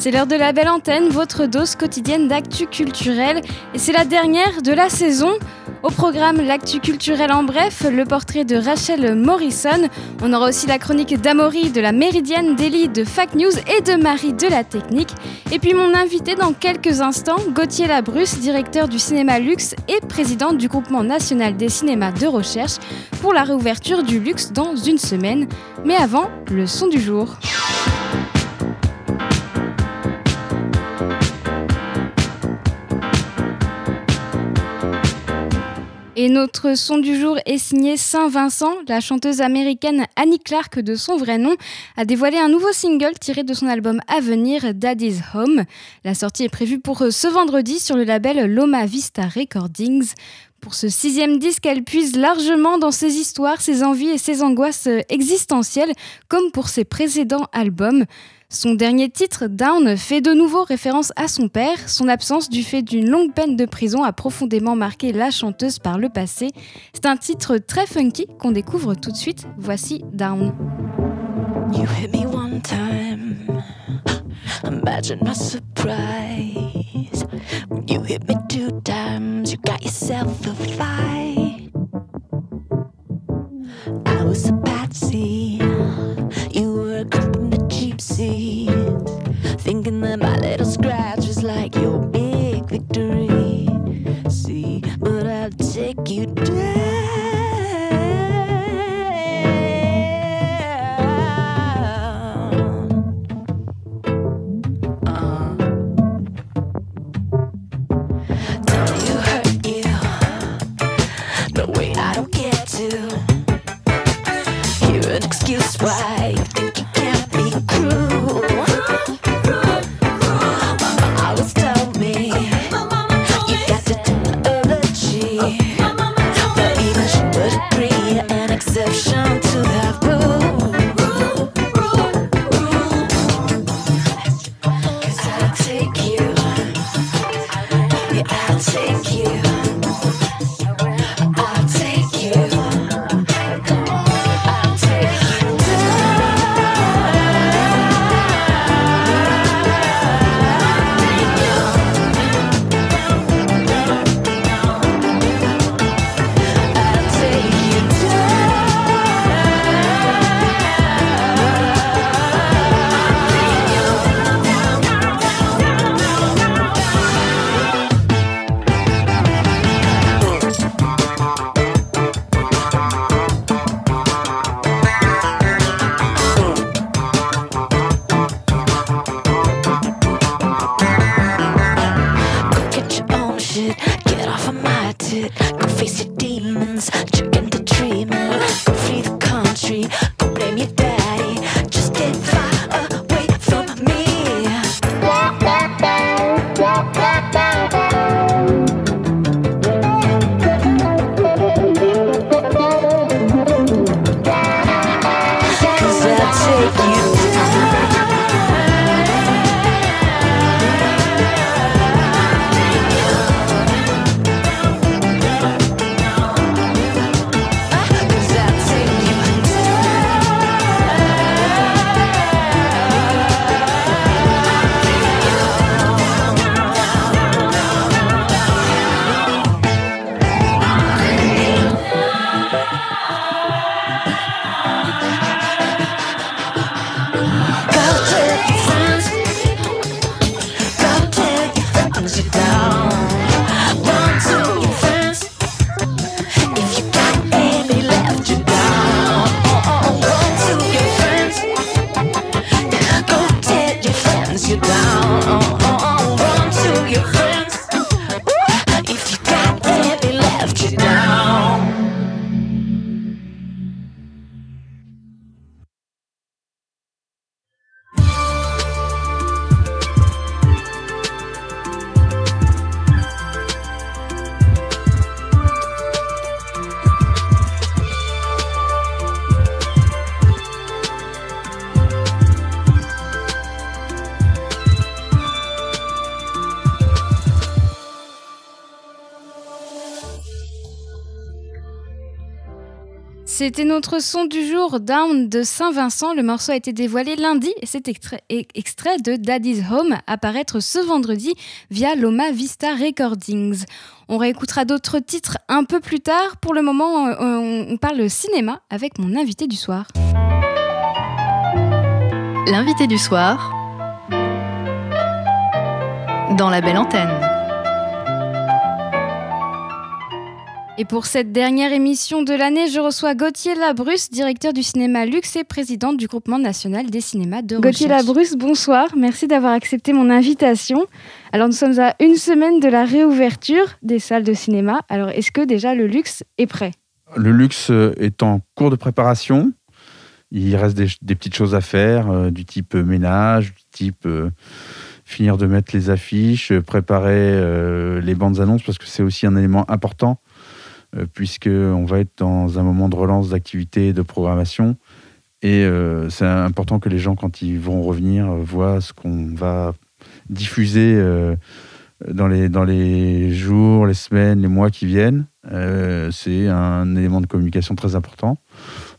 C'est l'heure de la belle antenne, votre dose quotidienne d'actu culturel. Et c'est la dernière de la saison. Au programme, l'actu culturel en bref, le portrait de Rachel Morrison. On aura aussi la chronique d'Amaury de la Méridienne, d'Elie de Fact News et de Marie de la Technique. Et puis mon invité dans quelques instants, Gauthier Labrusse, directeur du cinéma Luxe et président du groupement national des cinémas de recherche pour la réouverture du Luxe dans une semaine. Mais avant, le son du jour. Et notre son du jour est signé Saint-Vincent. La chanteuse américaine Annie Clark, de son vrai nom, a dévoilé un nouveau single tiré de son album à venir, Daddy's Home. La sortie est prévue pour ce vendredi sur le label Loma Vista Recordings. Pour ce sixième disque, elle puise largement dans ses histoires, ses envies et ses angoisses existentielles, comme pour ses précédents albums. Son dernier titre, Down, fait de nouveau référence à son père. Son absence du fait d'une longue peine de prison a profondément marqué la chanteuse par le passé. C'est un titre très funky qu'on découvre tout de suite. Voici Down. You hit me one time. Imagine my surprise. You hit me two times. You got yourself a. I was a patsy. C'était notre son du jour, Down de Saint-Vincent. Le morceau a été dévoilé lundi et cet extrait, de Daddy's Home apparaître ce vendredi via Loma Vista Recordings. On réécoutera d'autres titres un peu plus tard. Pour le moment, euh, on parle cinéma avec mon invité du soir. L'invité du soir dans la belle antenne. Et pour cette dernière émission de l'année, je reçois Gauthier Labrusse, directeur du cinéma Luxe et président du groupement national des cinémas de Gauthier Labrusse, bonsoir. Merci d'avoir accepté mon invitation. Alors, nous sommes à une semaine de la réouverture des salles de cinéma. Alors, est-ce que déjà le luxe est prêt? Le luxe euh, est en cours de préparation. Il reste des, petites choses à faire, euh, du type ménage, du type euh, finir de mettre les affiches, préparer les bandes annonces, parce que c'est aussi un élément important euh, puisqu'on va être dans un moment de relance d'activité de programmation. Et euh, c'est important que les gens, quand ils vont revenir, voient ce qu'on va diffuser euh, dans, les, dans les jours, les semaines, les mois qui viennent. c'est un élément de communication très important.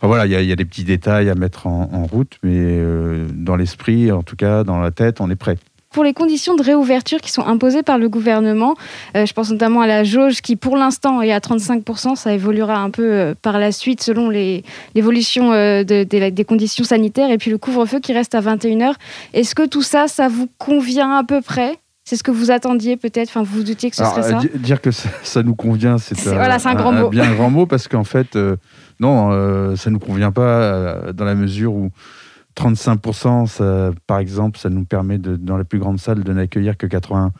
voilà, il y, a des petits détails à mettre en route, mais dans l'esprit, en tout cas dans la tête, on est prêt pour les conditions de réouverture qui sont imposées par le gouvernement. Euh, je pense notamment à la jauge qui, pour l'instant, est à 35%. Ça évoluera un peu euh, par la suite selon l'évolution euh, des conditions sanitaires. Et puis le couvre-feu qui reste à 21h. Est-ce que tout ça, ça vous convient à peu près? C'est ce que vous attendiez peut-être? Enfin, vous vous doutiez que ce serait ça? Dire que ça, nous convient, c'est voilà, un, grand mot. bien un grand mot parce qu'en fait, non, ça ne nous convient pas dans la mesure où 35%, ça, par exemple, ça nous permet, dans la plus grande salle, de n'accueillir que 80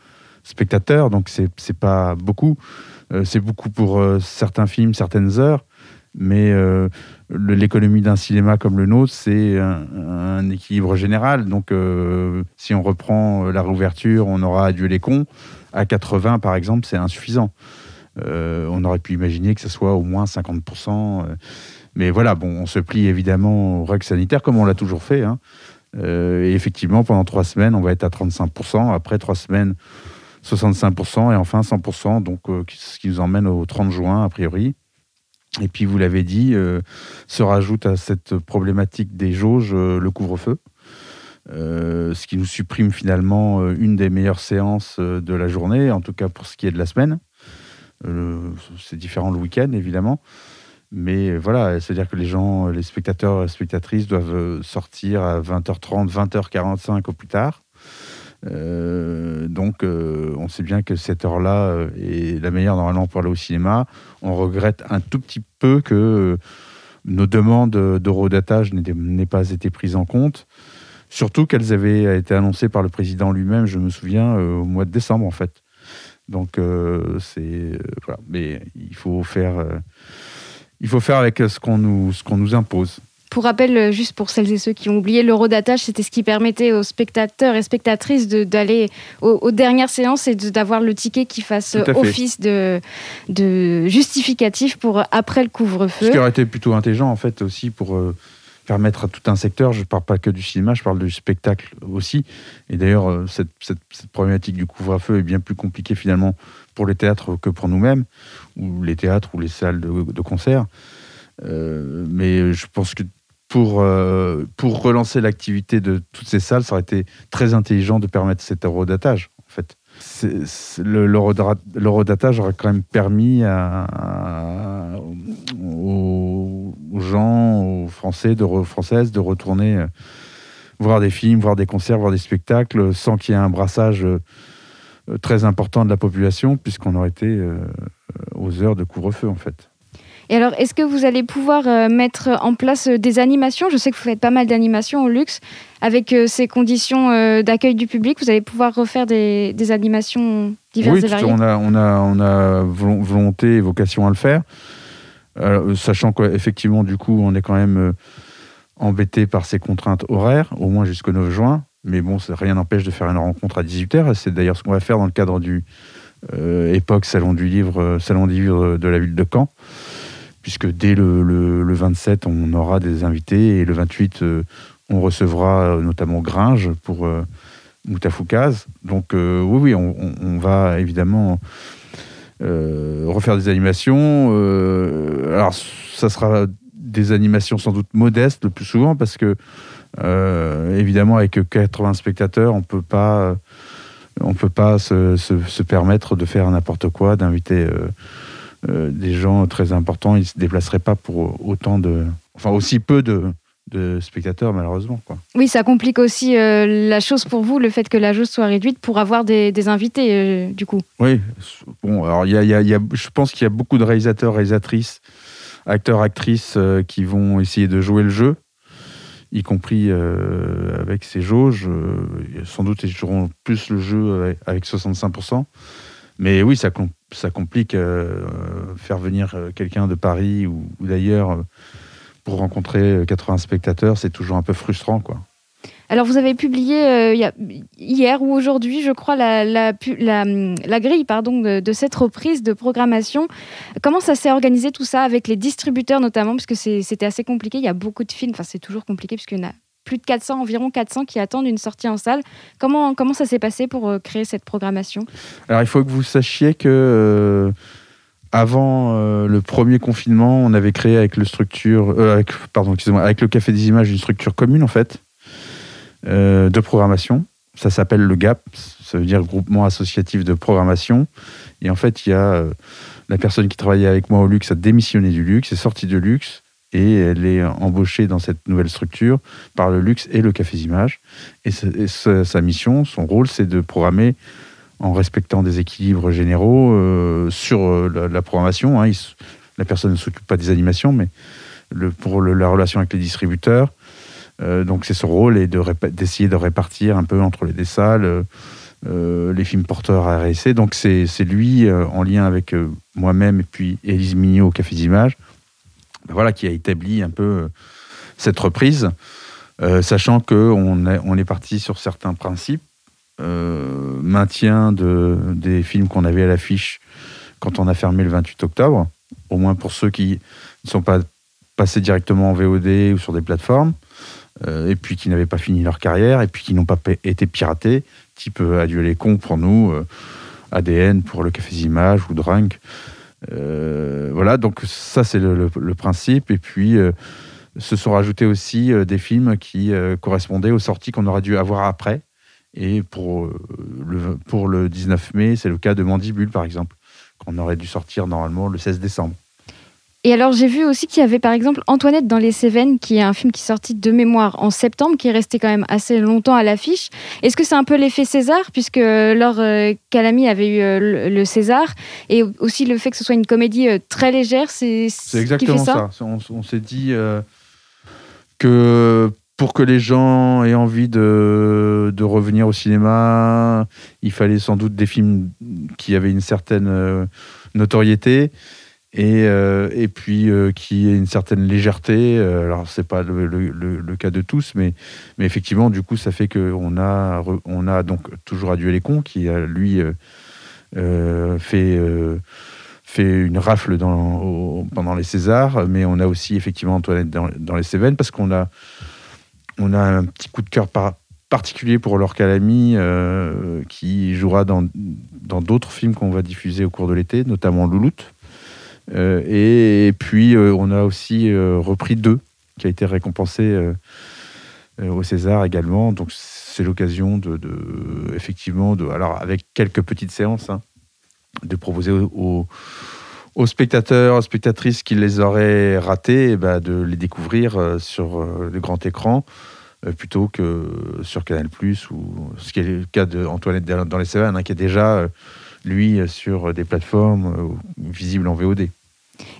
spectateurs, donc c'est n'est pas beaucoup. Euh, c'est beaucoup pour euh, certains films, certaines heures, mais euh, l'économie d'un cinéma comme le nôtre, c'est un, équilibre général. Donc, si on reprend la réouverture, on aura adieu les cons. À 80, par exemple, c'est insuffisant. On aurait pu imaginer que ce soit au moins 50%. Mais voilà, bon, on se plie évidemment aux règles sanitaires comme on l'a toujours fait. Hein. Euh, et effectivement, pendant trois semaines, on va être à 35%. Après trois semaines, 65% et enfin 100%. Donc, euh, ce qui nous emmène au 30 juin, a priori. Et puis, vous l'avez dit, euh, se rajoute à cette problématique des jauges le couvre-feu. ce qui nous supprime finalement une des meilleures séances de la journée, en tout cas pour ce qui est de la semaine. C'est différent le week-end, évidemment. Mais voilà, c'est-à-dire que les gens, les spectateurs et spectatrices doivent sortir à 20h30, 20h45 au plus tard. Euh, donc, euh, on sait bien que cette heure-là euh, est la meilleure normalement pour aller au cinéma. On regrette un tout petit peu que nos demandes d'eurodatage n'aient pas été prises en compte. Surtout qu'elles avaient été annoncées par le président lui-même, je me souviens, au mois de décembre en fait. Donc, c'est. voilà. Mais il faut faire il faut faire avec ce qu'on nous, ce qu'on nous impose. Pour rappel, euh, juste pour celles et ceux qui ont oublié, l'eurodatage, c'était ce qui permettait aux spectateurs et spectatrices d'aller aux, dernières séances et d'avoir le ticket qui fasse office de, de justificatif pour après le couvre-feu. Ce qui aurait été plutôt intelligent, en fait, aussi pour euh, permettre à tout un secteur, je ne parle pas que du cinéma, je parle du spectacle aussi. Et d'ailleurs, euh, cette, problématique du couvre-feu est bien plus compliquée finalement pour les théâtres que pour nous-mêmes, ou les théâtres ou les salles de, concert. Euh, mais je pense que pour, euh, pour relancer l'activité de toutes ces salles, ça aurait été très intelligent de permettre cet eurodatage, en fait. L'eurodatage aurait quand même permis aux, gens, aux Français, de, Françaises, de retourner euh, voir des films, voir des concerts, voir des spectacles, sans qu'il y ait un brassage euh, très important de la population, puisqu'on aurait été euh, aux heures de couvre-feu, en fait. Et alors, est-ce que vous allez pouvoir euh, mettre en place des animations? Je sais que vous faites pas mal d'animations au luxe. Avec ces conditions d'accueil du public, vous allez pouvoir refaire des, animations diverses et variées on a, on, a, on a volonté et vocation à le faire. sachant qu'effectivement, du coup, on est quand même embêté par ces contraintes horaires, au moins jusqu'au 9 juin. Mais bon, rien n'empêche de faire une rencontre à 18h. C'est d'ailleurs ce qu'on va faire dans le cadre du euh, époque Salon du Livre, euh, Salon du Livre de la ville de Caen. Puisque dès le, 27, on aura des invités et le 28, euh, on recevra notamment Gringe pour Moutafoukaz. Donc oui, oui, on, va évidemment refaire des animations. alors, ça sera des animations sans doute modestes le plus souvent parce que évidemment avec 80 spectateurs on peut pas peut pas se, permettre de faire n'importe quoi, d'inviter des gens très importants. Ils se déplaceraient pas pour autant de, enfin aussi peu de, de spectateurs, malheureusement. Quoi. Oui, ça complique aussi euh, la chose pour vous, le fait que la jauge soit réduite pour avoir des, invités, euh, du coup. Oui, bon, alors y a, y a, je pense qu'il y a beaucoup de réalisateurs, réalisatrices, acteurs, actrices euh, qui vont essayer de jouer le jeu, y compris avec ces jauges. sans doute, ils joueront plus le jeu avec, 65%. Mais oui, ça, complique faire venir quelqu'un de Paris ou d'ailleurs pour rencontrer 80 euh, spectateurs, c'est toujours un peu frustrant, quoi. Alors, vous avez publié euh, hier ou aujourd'hui, je crois, la, grille pardon, de, cette reprise de programmation. Comment ça s'est organisé tout ça avec les distributeurs notamment? Parce que c'était assez compliqué. Il y a beaucoup de films, enfin, c'est toujours compliqué puisqu'il y en a plus de 400, environ 400 qui attendent une sortie en salle. Comment, comment ça s'est passé pour euh, créer cette programmation? Alors, il faut que vous sachiez que avant euh, le premier confinement, on avait créé avec le structure, euh, avec, le Café des Images une structure commune en fait euh, de programmation. Ça s'appelle le GAP, ça veut dire Groupement Associatif de Programmation. Et en fait, il y a la personne qui travaillait avec moi au Luxe a démissionné du Luxe, est sortie de Luxe et elle est embauchée dans cette nouvelle structure par le Luxe et le Café des Images. Et, sa mission, son rôle, c'est de programmer en respectant des équilibres généraux euh, sur euh, la, programmation. Hein. la personne ne s'occupe pas des animations, mais pour la relation avec les distributeurs. Euh, donc c'est son rôle et d'essayer de, répartir un peu entre les, salles, les films porteurs à RSC. Donc c'est lui, en lien avec moi-même et puis Élise Mignot au Café d'Images, voilà, qui a établi un peu cette reprise, sachant qu'on on est parti sur certains principes euh, maintien de, des films qu'on avait à l'affiche quand on a fermé le 28 octobre, au moins pour ceux qui ne sont pas passés directement en VOD ou sur des plateformes, euh, et puis qui n'avaient pas fini leur carrière, et puis qui n'ont pas été piratés, type euh, Adieu les cons pour nous, ADN pour le Café Images ou Drunk. Voilà, donc ça c'est le, principe, et puis se sont rajoutés aussi des films qui correspondaient aux sorties qu'on aurait dû avoir après, et pour euh, le, pour le 19 mai, c'est le cas de Mandibule, par exemple, qu'on aurait dû sortir normalement le 16 décembre. Et alors j'ai vu aussi qu'il y avait par exemple Antoinette dans les Cévennes, qui est un film qui est sorti de mémoire en septembre, qui est resté quand même assez longtemps à l'affiche. Est-ce que c'est un peu l'effet César, puisque Laure euh, Calamy avait eu euh, le, César, et aussi le fait que ce soit une comédie très légère, c'est exactement qui fait ça? ça. On, s'est dit que pour que les gens aient envie de, de, revenir au cinéma, il fallait sans doute des films qui avaient une certaine euh, notoriété et, euh, et puis euh, qui aient une certaine légèreté. Alors, c'est pas le, cas de tous, mais, effectivement, du coup, ça fait qu'on a, on a donc toujours Adieu les cons qui a, lui, fait une rafle pendant les Césars, mais on a aussi effectivement Antoinette dans, les Cévennes parce qu'on a un petit coup de cœur particulier pour Laure Calamy, euh, qui jouera dans d'autres films qu'on va diffuser au cours de l'été, notamment Louloute. Euh, et, puis, euh, on a aussi repris deux, qui a été récompensé au César également. Donc, c'est l'occasion de, effectivement, de, alors avec quelques petites séances, hein, de proposer aux, spectateurs, aux spectatrices qui les auraient ratés, eh ben, de les découvrir sur le grand écran euh, plutôt que sur Canal+, ou ce qui est le cas d'Antoinette dans les Cévennes, hein, qui est déjà, euh, lui, sur des plateformes euh, visibles en VOD.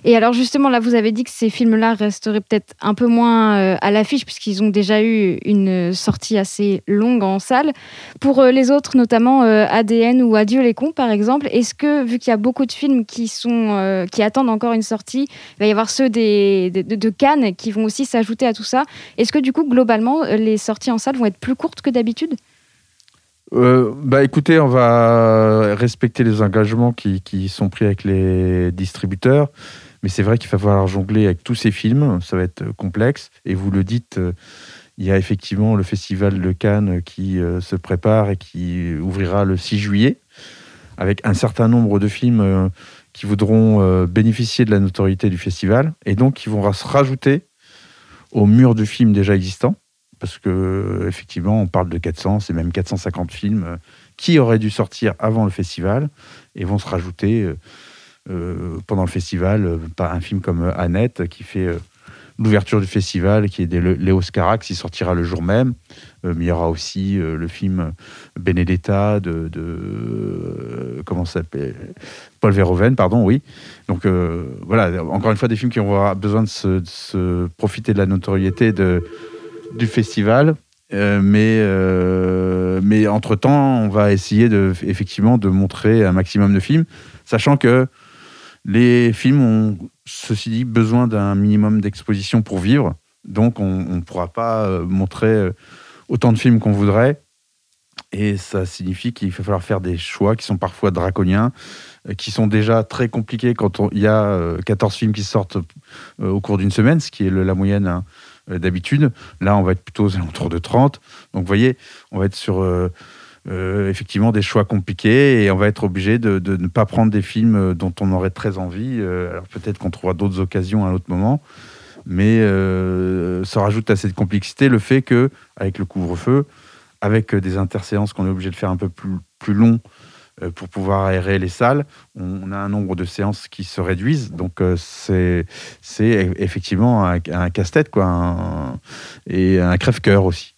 Et alors justement, là, vous avez dit que ces films-là resteraient peut-être un peu moins euh, à l'affiche puisqu'ils ont déjà eu une sortie assez longue en salle. Pour euh, les autres, notamment euh, ADN ou Adieu les cons, par exemple, est-ce que, vu qu'il y a beaucoup de films qui, sont, qui attendent encore une sortie, il va y avoir ceux de Cannes qui vont aussi s'ajouter à tout ça, est-ce que du coup, globalement, les sorties en salle vont être plus courtes que d'habitude? Bah écoutez, on va respecter les engagements qui, qui, sont pris avec les distributeurs. Mais c'est vrai qu'il va falloir jongler avec tous ces films, ça va être euh, complexe. Et vous le dites, euh, il y a effectivement le Festival de Cannes qui euh, se prépare et qui ouvrira le 6 juillet, avec un certain nombre de films qui voudront bénéficier de la notoriété du festival et donc qui vont se rajouter au mur du film déjà existant parce que effectivement, on parle de 400, c'est même 450 films euh, qui auraient dû sortir avant le festival et vont se rajouter euh, euh, pendant le festival par un film comme Annette qui fait l'ouverture du festival, qui est des Léo Scarax, qui sortira le jour même. mais il y aura aussi le film Benedetta de, comment ça s'appelle Paul Verhoeven, pardon, oui. Donc voilà, encore une fois des films qui vont besoin de se profiter de la notoriété de du festival. Euh, mais, euh, mais entre-temps, on va essayer de, effectivement de montrer un maximum de films, sachant que les films ont, ceci dit, besoin d'un minimum d'exposition pour vivre. Donc, on ne pourra pas euh, montrer autant de films qu'on voudrait. Et ça signifie qu'il va falloir faire des choix qui sont parfois draconiens, qui sont déjà très compliqués quand il y a 14 films qui sortent au cours d'une semaine, ce qui est la moyenne hein, d'habitude. Là, on va être plutôt aux alentours de 30. Donc, vous voyez, on va être sur euh, euh, effectivement des choix compliqués et on va être obligé de, ne pas prendre des films dont on aurait très envie. alors, peut-être qu'on trouvera d'autres occasions à un autre moment. Mais ça rajoute à cette complexité le fait que, avec le couvre-feu, avec des interséances qu'on est obligé de faire un peu plus, plus long euh, pour pouvoir aérer les salles, on a un nombre de séances qui se réduisent. Donc euh, c'est effectivement un, casse-tête quoi, et un crève-cœur aussi.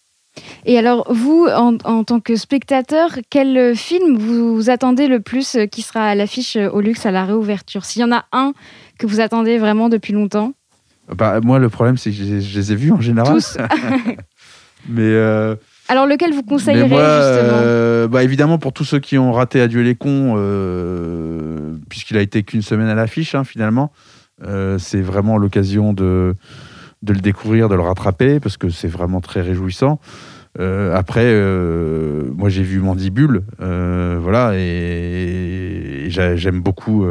Et alors, vous, en, tant que spectateur, quel film vous, attendez le plus qui sera à l'affiche au luxe à la réouverture? S'il y en a un que vous attendez vraiment depuis longtemps? Bah, Moi, le problème, c'est que je, les ai vus en général. Tous Mais euh, alors lequel vous conseillerez justement? Euh, bah, Évidemment pour tous ceux qui ont raté Adieu les cons, euh, puisqu'il a été qu'une semaine à l'affiche hein, finalement, euh, c'est vraiment l'occasion de, de le découvrir, de le rattraper, parce que c'est vraiment très réjouissant. après, moi j'ai vu Mandibule, voilà, et j'aime beaucoup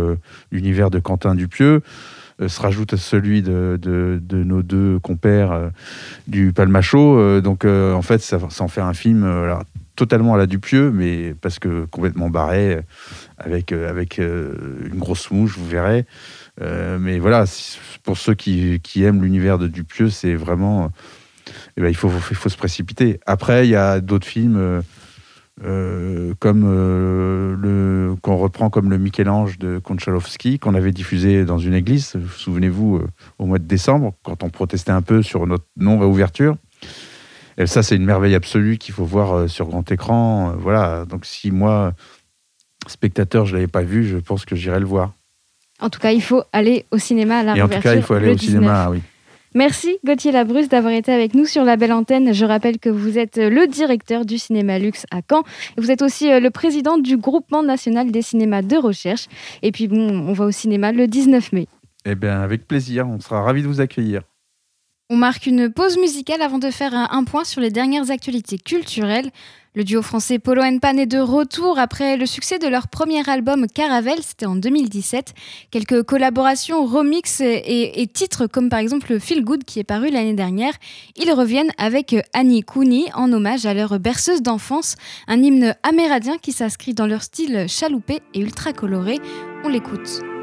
l'univers de Quentin Dupieux. Se rajoute à celui de, de, nos deux compères du Palmacho. Euh, donc, en fait, ça, en fait un film totalement à la Dupieux, mais parce que complètement barré, avec, avec une grosse mouche, vous verrez. mais voilà, pour ceux qui, qui aiment l'univers de Dupieux, c'est vraiment. Eh ben, il, faut, il faut se précipiter. Après, il y a d'autres films. Euh, comme euh, qu'on reprend comme le Michel-Ange de Konchalovsky qu'on avait diffusé dans une église, souvenez-vous euh, au mois de décembre quand on protestait un peu sur notre non réouverture. Et ça c'est une merveille absolue qu'il faut voir sur grand écran. voilà, donc si moi spectateur je l'avais pas vu, je pense que j'irai le voir. En tout cas, il faut aller au cinéma à la Et en tout cas, il faut aller au cinéma, oui. Merci Gauthier Labrusse d'avoir été avec nous sur la belle antenne. Je rappelle que vous êtes le directeur du cinéma luxe à Caen. Vous êtes aussi euh, le président du groupement national des cinémas de recherche. Et puis bon, on va au cinéma le 19 mai. Eh bien, avec plaisir. On sera ravis de vous accueillir. On marque une pause musicale avant de faire un point sur les dernières actualités culturelles. Le duo français Polo Pan est de retour après le succès de leur premier album Caravelle, c'était en 2017. Quelques collaborations, remix et, titres comme par exemple Feel Good qui est paru l'année dernière. Ils reviennent avec Annie Cooney en hommage à leur berceuse d'enfance, un hymne amérindien qui s'inscrit dans leur style chaloupé et ultra coloré. On l'écoute.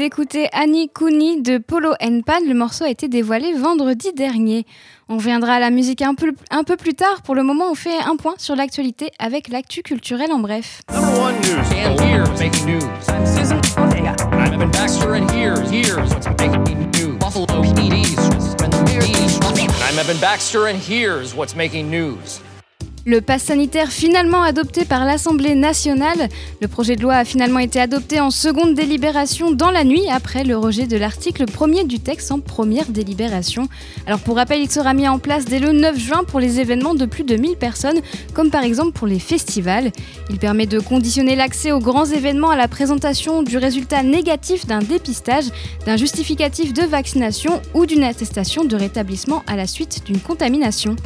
D'écouter Annie Cooney de Polo Pan. Le morceau a été dévoilé vendredi dernier. On viendra à la musique un peu, un peu plus tard. Pour le moment, on fait un point sur l'actualité avec l'actu culturel en bref. I'm Evan Baxter and here's what's making news? Le pass sanitaire finalement adopté par l'Assemblée nationale. Le projet de loi a finalement été adopté en seconde délibération dans la nuit après le rejet de l'article premier du texte en première délibération. Alors pour rappel, il sera mis en place dès le 9 juin pour les événements de plus de 1000 personnes, comme par exemple pour les festivals. Il permet de conditionner l'accès aux grands événements à la présentation du résultat négatif d'un dépistage, d'un justificatif de vaccination ou d'une attestation de rétablissement à la suite d'une contamination.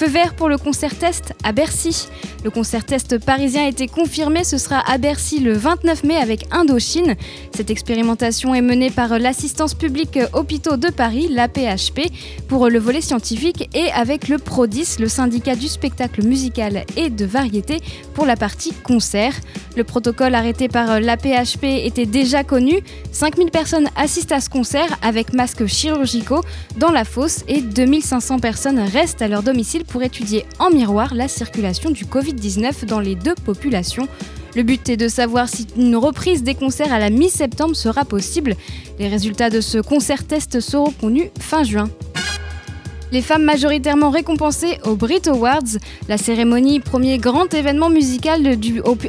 Feu vert pour le concert test à Bercy. Le concert test parisien a été confirmé, ce sera à Bercy le 29 mai avec Indochine. Cette expérimentation est menée par l'assistance publique hôpitaux de Paris, l'APHP, pour le volet scientifique et avec le PRODIS, le syndicat du spectacle musical et de variété, pour la partie concert. Le protocole arrêté par l'APHP était déjà connu. 5000 personnes assistent à ce concert avec masques chirurgicaux dans la fosse et 2500 personnes restent à leur domicile pour étudier en miroir la circulation du Covid-19 dans les deux populations. Le but est de savoir si une reprise des concerts à la mi-septembre sera possible. Les résultats de ce concert test seront connus fin juin. Les femmes majoritairement récompensées aux Brit Awards, la cérémonie, premier grand événement musical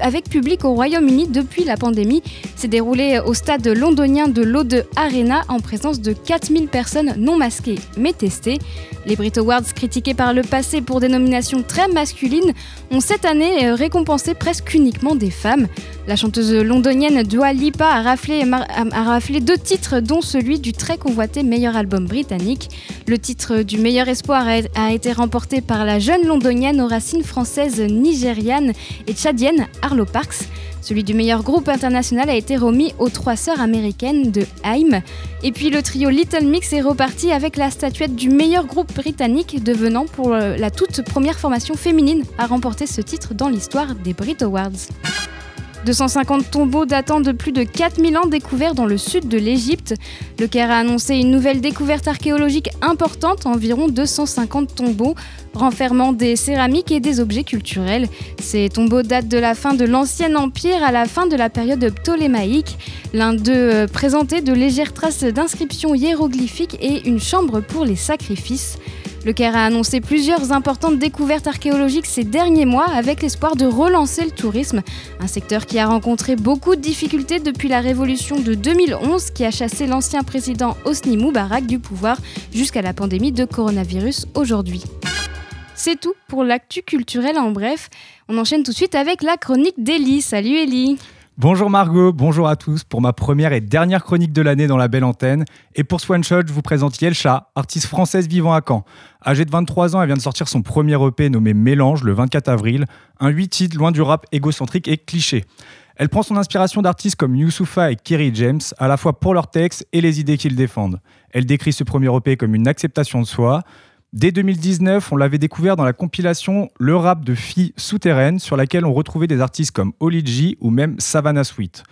avec public au Royaume-Uni depuis la pandémie, s'est déroulée au stade londonien de l'O2 Arena en présence de 4000 personnes non masquées mais testées. Les Brit Awards, critiqués par le passé pour des nominations très masculines, ont cette année récompensé presque uniquement des femmes. La chanteuse londonienne Dua Lipa a raflé, deux titres, dont celui du très convoité meilleur album britannique. Le titre du meilleur espoir a été remporté par la jeune londonienne aux racines françaises, nigérianes et tchadiennes Arlo Parks. Celui du meilleur groupe international a été remis aux trois sœurs américaines de Haim. Et puis le trio Little Mix est reparti avec la statuette du meilleur groupe britannique, devenant pour la toute première formation féminine à remporter ce titre dans l'histoire des Brit Awards. 250 tombeaux datant de plus de 4000 ans découverts dans le sud de l'Égypte. Le Caire a annoncé une nouvelle découverte archéologique importante, environ 250 tombeaux, renfermant des céramiques et des objets culturels. Ces tombeaux datent de la fin de l'Ancien Empire à la fin de la période ptolémaïque. L'un d'eux euh, présentait de légères traces d'inscriptions hiéroglyphiques et une chambre pour les sacrifices. Le Caire a annoncé plusieurs importantes découvertes archéologiques ces derniers mois avec l'espoir de relancer le tourisme, un secteur qui a rencontré beaucoup de difficultés depuis la révolution de 2011 qui a chassé l'ancien président Hosni Moubarak du pouvoir jusqu'à la pandémie de coronavirus aujourd'hui. C'est tout pour l'actu culturel en bref. On enchaîne tout de suite avec la chronique d'Elie. Salut Elie Bonjour Margot, bonjour à tous pour ma première et dernière chronique de l'année dans la belle antenne. Et pour ce one-shot, je vous présente Yelcha, artiste française vivant à Caen. Âgée de 23 ans, elle vient de sortir son premier EP nommé Mélange le 24 avril, un 8 titres loin du rap égocentrique et cliché. Elle prend son inspiration d'artistes comme Youssoufa et Kerry James, à la fois pour leurs textes et les idées qu'ils défendent. Elle décrit ce premier EP comme une acceptation de soi, Dès 2019, on l'avait découvert dans la compilation Le rap de filles souterraines, sur laquelle on retrouvait des artistes comme Oli ou même Savannah Sweet.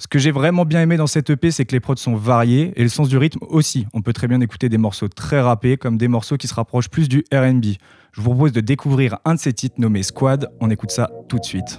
Ce que j'ai vraiment bien aimé dans cette EP, c'est que les prods sont variés et le sens du rythme aussi. On peut très bien écouter des morceaux très rappés comme des morceaux qui se rapprochent plus du RB. Je vous propose de découvrir un de ces titres nommé Squad. On écoute ça tout de suite.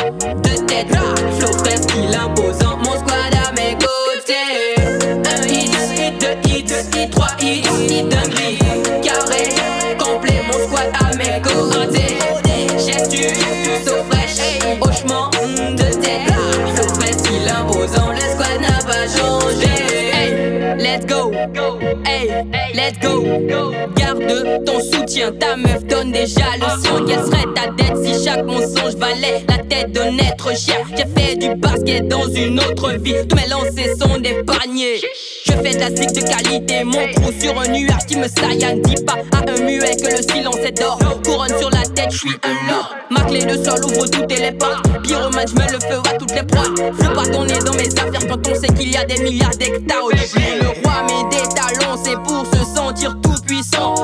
hits, dinguerie, carré, squad à mes côtés. Gestu, so fraîche, fauchement, de tête, frais, qu'il imposant, le squad n'a pas changé. Hey, let's go. Hey, let's go. Ton soutien, ta meuf donne déjà le son. Quelle serait ta dette si chaque mensonge valait la tête d'un être cher? J'ai fait du basket dans une autre vie. Tous mes lancers sont des paniers. Je fais de la de qualité, mon trou sur un nuage qui me saillant. Dis pas à un muet que le silence est d'or. Couronne sur la tête, je suis un lord. Ma clé de sol ouvre toutes les portes. Pyromane, je mets le feu à toutes les proies. Fais pas ton nez dans mes affaires quand on sait qu'il y a des milliards d'hectares. Au début, le roi met des talons, c'est pour se sentir tout puissant.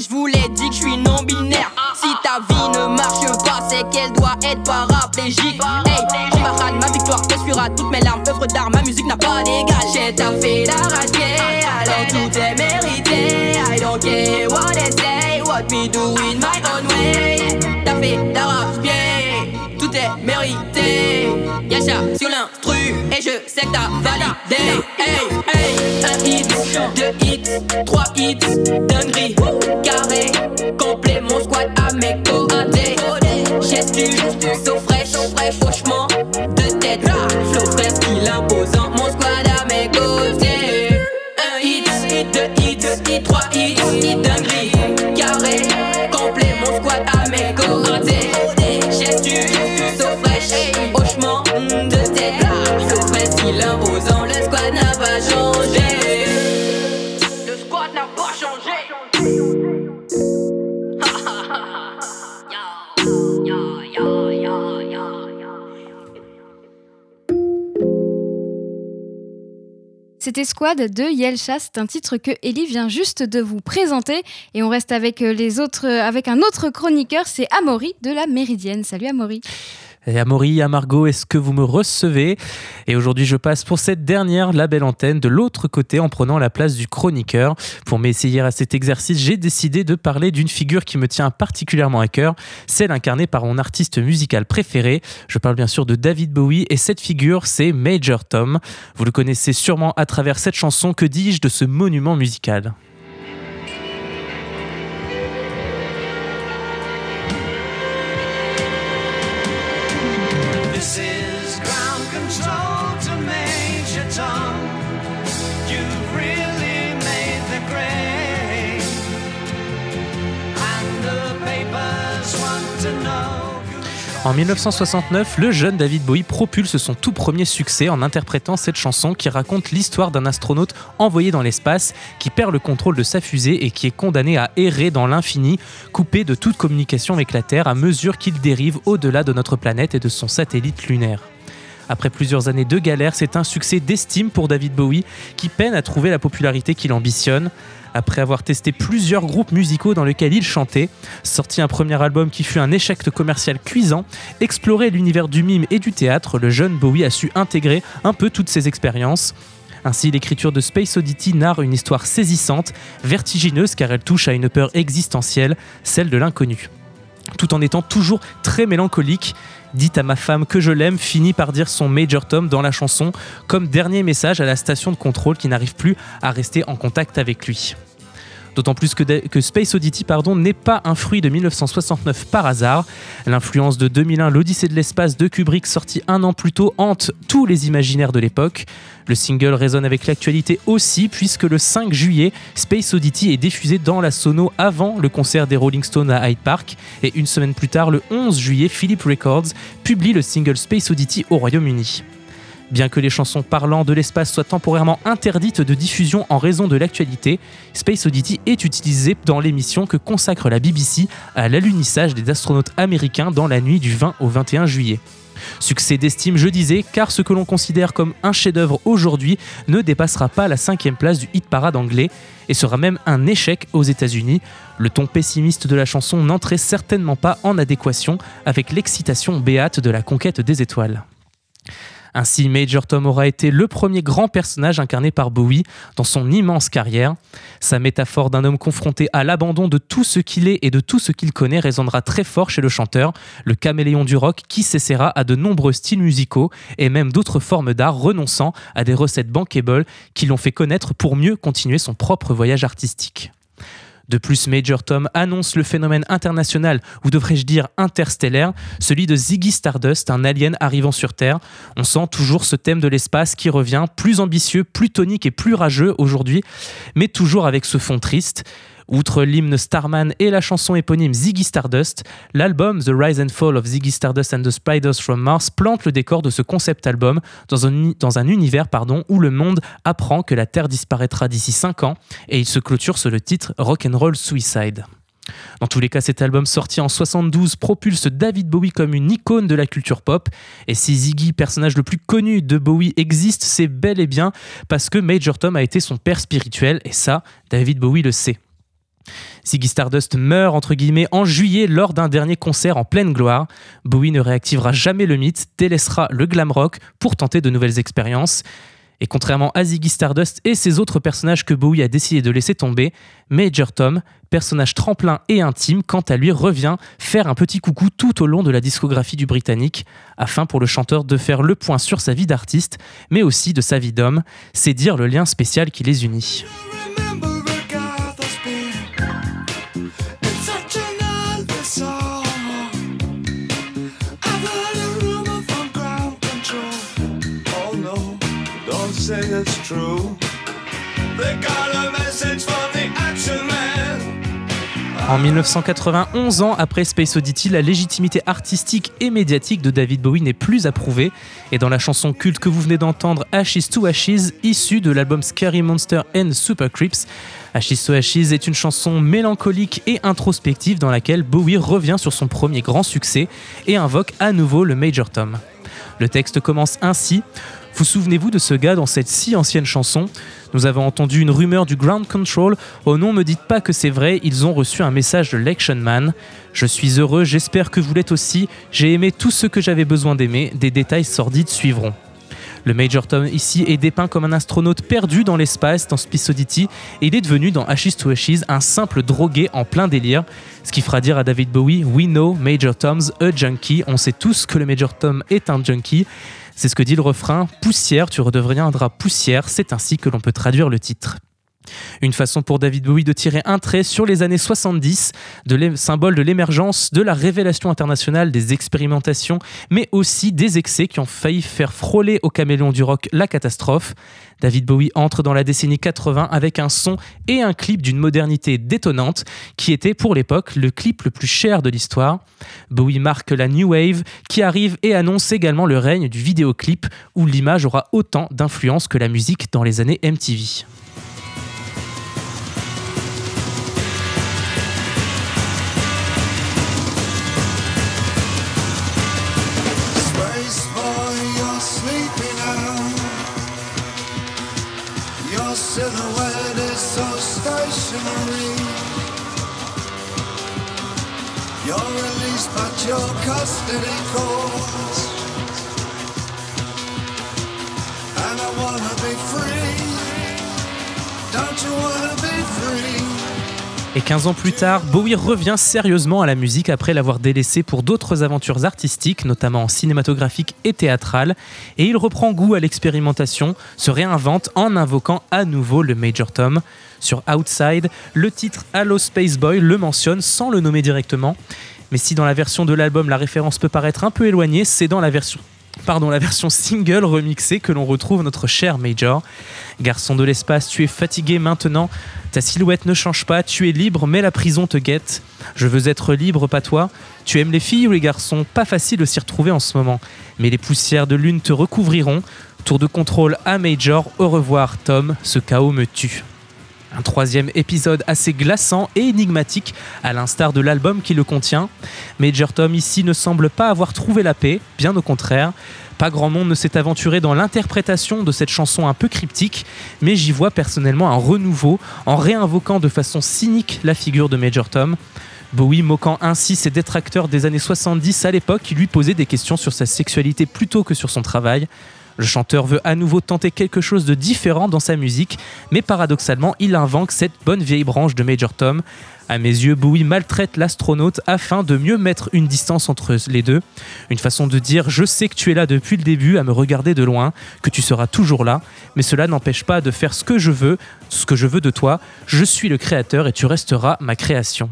Je vous l'ai dit que je suis non binaire. Si ta vie ne marche pas, c'est qu'elle doit être paraplégique. Hey, camarade, ma victoire t'essuiera toutes mes larmes. Œuvre d'art, ma musique n'a pas d'égal. J'ai taffé d'arracher, alors tout est mérité. I don't care what they say, what me do in my own way. Taffé d'arrache-pied, tout est mérité. Yasha sur l'instru, et je sais que t'as validé. Hey, hey, un hit, deux hits, trois hits, C'était Squad de Yelcha, c'est un titre que Ellie vient juste de vous présenter et on reste avec euh, les autres, euh, avec un autre chroniqueur, c'est Amaury de la Méridienne. Salut Amaury. Et à Maury, à Margot, est-ce que vous me recevez? Et aujourd'hui, je passe pour cette dernière la belle antenne de l'autre côté en prenant la place du chroniqueur. Pour m'essayer à cet exercice, j'ai décidé de parler d'une figure qui me tient particulièrement à cœur, celle incarnée par mon artiste musical préféré. Je parle bien sûr de David Bowie et cette figure, c'est Major Tom. Vous le connaissez sûrement à travers cette chanson, que dis-je de ce monument musical? This is ground control En 1969, le jeune David Bowie propulse son tout premier succès en interprétant cette chanson qui raconte l'histoire d'un astronaute envoyé dans l'espace qui perd le contrôle de sa fusée et qui est condamné à errer dans l'infini, coupé de toute communication avec la Terre à mesure qu'il dérive au-delà de notre planète et de son satellite lunaire. Après plusieurs années de galère, c'est un succès d'estime pour David Bowie qui peine à trouver la popularité qu'il ambitionne. Après avoir testé plusieurs groupes musicaux dans lesquels il chantait, sorti un premier album qui fut un échec commercial cuisant, exploré l'univers du mime et du théâtre, le jeune Bowie a su intégrer un peu toutes ces expériences. Ainsi, l'écriture de Space Oddity narre une histoire saisissante, vertigineuse car elle touche à une peur existentielle, celle de l'inconnu. Tout en étant toujours très mélancolique, Dites à ma femme que je l'aime finit par dire son Major Tom dans la chanson comme dernier message à la station de contrôle qui n'arrive plus à rester en contact avec lui. D'autant plus que, Space Oddity pardon, n'est pas un fruit de 1969 par hasard. L'influence de 2001, l'Odyssée de l'espace de Kubrick, sorti un an plus tôt, hante tous les imaginaires de l'époque. Le single résonne avec l'actualité aussi, puisque le 5 juillet, Space Oddity est diffusé dans la sono avant le concert des Rolling Stones à Hyde Park. Et une semaine plus tard, le 11 juillet, Philip Records publie le single Space Oddity au Royaume-Uni. Bien que les chansons parlant de l'espace soient temporairement interdites de diffusion en raison de l'actualité, Space Oddity est utilisé dans l'émission que consacre la BBC à l'alunissage des astronautes américains dans la nuit du 20 au 21 juillet. Succès d'estime, je disais, car ce que l'on considère comme un chef-d'œuvre aujourd'hui ne dépassera pas la cinquième place du hit parade anglais et sera même un échec aux États-Unis. Le ton pessimiste de la chanson n'entrait certainement pas en adéquation avec l'excitation béate de la conquête des étoiles. Ainsi, Major Tom aura été le premier grand personnage incarné par Bowie dans son immense carrière. Sa métaphore d'un homme confronté à l'abandon de tout ce qu'il est et de tout ce qu'il connaît résonnera très fort chez le chanteur, le caméléon du rock qui s'essaiera à de nombreux styles musicaux et même d'autres formes d'art renonçant à des recettes bankable qui l'ont fait connaître pour mieux continuer son propre voyage artistique. De plus, Major Tom annonce le phénomène international, ou devrais-je dire interstellaire, celui de Ziggy Stardust, un alien arrivant sur Terre. On sent toujours ce thème de l'espace qui revient, plus ambitieux, plus tonique et plus rageux aujourd'hui, mais toujours avec ce fond triste. Outre l'hymne Starman et la chanson éponyme Ziggy Stardust, l'album The Rise and Fall of Ziggy Stardust and the Spiders from Mars plante le décor de ce concept album dans un, univers pardon, où le monde apprend que la Terre disparaîtra d'ici 5 ans et il se clôture sur le titre Rock'n'Roll Suicide. Dans tous les cas, cet album sorti en 72 propulse David Bowie comme une icône de la culture pop. Et si Ziggy, personnage le plus connu de Bowie, existe, c'est bel et bien parce que Major Tom a été son père spirituel, et ça, David Bowie le sait. Ziggy Stardust meurt entre guillemets en juillet lors d'un dernier concert en pleine gloire. Bowie ne réactivera jamais le mythe, délaissera le glam rock pour tenter de nouvelles expériences. Et contrairement à Ziggy Stardust et ses autres personnages que Bowie a décidé de laisser tomber, Major Tom, personnage tremplin et intime, quant à lui revient faire un petit coucou tout au long de la discographie du Britannique, afin pour le chanteur de faire le point sur sa vie d'artiste, mais aussi de sa vie d'homme, c'est dire le lien spécial qui les unit. En 1991 ans après Space Oddity, la légitimité artistique et médiatique de David Bowie n'est plus approuvée. Et dans la chanson culte que vous venez d'entendre, Ashes to Ashes, issue de l'album Scary Monster and Super Creeps, Ashes to Ashes est une chanson mélancolique et introspective dans laquelle Bowie revient sur son premier grand succès et invoque à nouveau le Major Tom. Le texte commence ainsi. Vous souvenez-vous de ce gars dans cette si ancienne chanson? Nous avons entendu une rumeur du Ground Control. Oh non, me dites pas que c'est vrai, ils ont reçu un message de l'Action Man. Je suis heureux, j'espère que vous l'êtes aussi. J'ai aimé tout ce que j'avais besoin d'aimer, des détails sordides suivront. Le Major Tom ici est dépeint comme un astronaute perdu dans l'espace dans Space et il est devenu dans Ashes to Ashes un simple drogué en plein délire. Ce qui fera dire à David Bowie We know Major Tom's a junkie. On sait tous que le Major Tom est un junkie. C'est ce que dit le refrain Poussière, tu redeviendras poussière. C'est ainsi que l'on peut traduire le titre. Une façon pour David Bowie de tirer un trait sur les années 70, de symbole de l'émergence, de la révélation internationale, des expérimentations, mais aussi des excès qui ont failli faire frôler au caméléon du rock la catastrophe. David Bowie entre dans la décennie 80 avec un son et un clip d'une modernité détonnante qui était pour l'époque le clip le plus cher de l'histoire. Bowie marque la New Wave qui arrive et annonce également le règne du vidéoclip où l'image aura autant d'influence que la musique dans les années MTV. Et 15 ans plus tard, Bowie revient sérieusement à la musique après l'avoir délaissé pour d'autres aventures artistiques, notamment cinématographiques et théâtrales, et il reprend goût à l'expérimentation, se réinvente en invoquant à nouveau le Major Tom. Sur Outside, le titre Hello Space Boy le mentionne sans le nommer directement, mais si dans la version de l'album la référence peut paraître un peu éloignée, c'est dans la version pardon, la version single remixée que l'on retrouve notre cher Major. Garçon de l'espace, tu es fatigué maintenant, ta silhouette ne change pas, tu es libre mais la prison te guette. Je veux être libre, pas toi. Tu aimes les filles ou les garçons, pas facile de s'y retrouver en ce moment. Mais les poussières de lune te recouvriront. Tour de contrôle à Major, au revoir Tom, ce chaos me tue. Un troisième épisode assez glaçant et énigmatique, à l'instar de l'album qui le contient. Major Tom ici ne semble pas avoir trouvé la paix, bien au contraire. Pas grand monde ne s'est aventuré dans l'interprétation de cette chanson un peu cryptique, mais j'y vois personnellement un renouveau en réinvoquant de façon cynique la figure de Major Tom. Bowie moquant ainsi ses détracteurs des années 70 à l'époque qui lui posaient des questions sur sa sexualité plutôt que sur son travail. Le chanteur veut à nouveau tenter quelque chose de différent dans sa musique, mais paradoxalement, il invenque cette bonne vieille branche de Major Tom. À mes yeux, Bowie maltraite l'astronaute afin de mieux mettre une distance entre les deux. Une façon de dire Je sais que tu es là depuis le début à me regarder de loin, que tu seras toujours là, mais cela n'empêche pas de faire ce que je veux, ce que je veux de toi. Je suis le créateur et tu resteras ma création.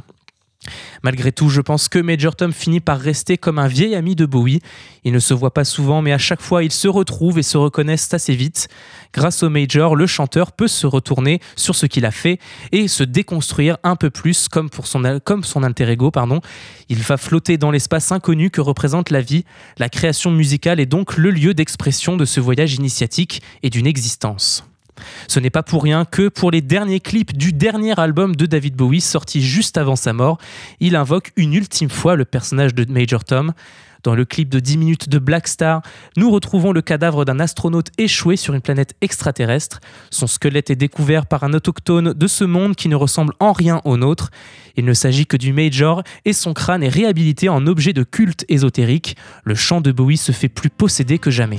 Malgré tout, je pense que Major Tom finit par rester comme un vieil ami de Bowie. Ils ne se voient pas souvent, mais à chaque fois, ils se retrouvent et se reconnaissent assez vite. Grâce au Major, le chanteur peut se retourner sur ce qu'il a fait et se déconstruire un peu plus comme, son, comme son alter ego. Il va flotter dans l'espace inconnu que représente la vie. La création musicale est donc le lieu d'expression de ce voyage initiatique et d'une existence. Ce n'est pas pour rien que pour les derniers clips du dernier album de David Bowie sorti juste avant sa mort, il invoque une ultime fois le personnage de Major Tom. Dans le clip de 10 minutes de Black Star, nous retrouvons le cadavre d'un astronaute échoué sur une planète extraterrestre. Son squelette est découvert par un autochtone de ce monde qui ne ressemble en rien au nôtre. Il ne s'agit que du Major et son crâne est réhabilité en objet de culte ésotérique. Le chant de Bowie se fait plus posséder que jamais.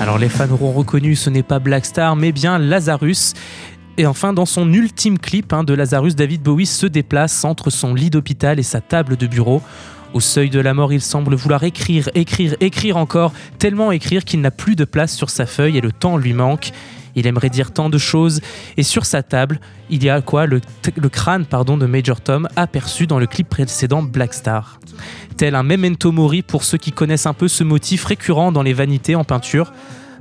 Alors les fans auront reconnu, ce n'est pas Black Star, mais bien Lazarus. Et enfin, dans son ultime clip hein, de Lazarus, David Bowie se déplace entre son lit d'hôpital et sa table de bureau. Au seuil de la mort, il semble vouloir écrire, écrire, écrire encore, tellement écrire qu'il n'a plus de place sur sa feuille et le temps lui manque. Il aimerait dire tant de choses. Et sur sa table, il y a quoi le, crâne pardon, de Major Tom aperçu dans le clip précédent Black Star. Tel un memento mori pour ceux qui connaissent un peu ce motif récurrent dans les vanités en peinture.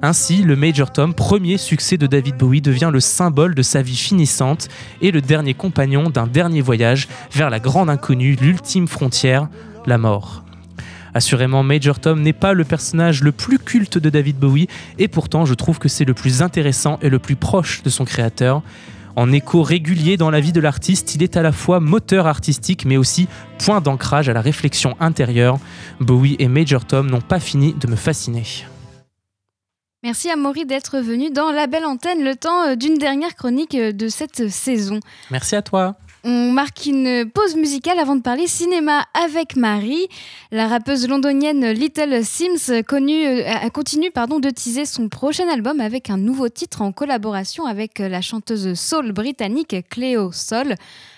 Ainsi, le Major Tom, premier succès de David Bowie, devient le symbole de sa vie finissante et le dernier compagnon d'un dernier voyage vers la grande inconnue, l'ultime frontière, la mort. Assurément, Major Tom n'est pas le personnage le plus culte de David Bowie, et pourtant je trouve que c'est le plus intéressant et le plus proche de son créateur. En écho régulier dans la vie de l'artiste, il est à la fois moteur artistique mais aussi point d'ancrage à la réflexion intérieure. Bowie et Major Tom n'ont pas fini de me fasciner. Merci à Maury d'être venu dans la belle antenne le temps euh, d'une dernière chronique euh, de cette saison. Merci à toi. On marque une pause musicale avant de parler cinéma avec Marie. La rappeuse londonienne Little Sims connue, euh, continue pardon, de teaser son prochain album avec un nouveau titre en collaboration avec la chanteuse soul britannique Cleo Sol.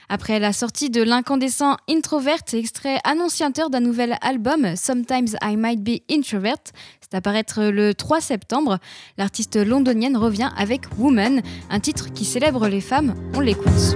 Après la sortie de l'incandescent Introvert, extrait annonciateur d'un nouvel album, Sometimes I Might Be Introvert, c'est à paraître le 3 septembre, l'artiste londonienne revient avec Woman, un titre qui célèbre les femmes. On l'écoute.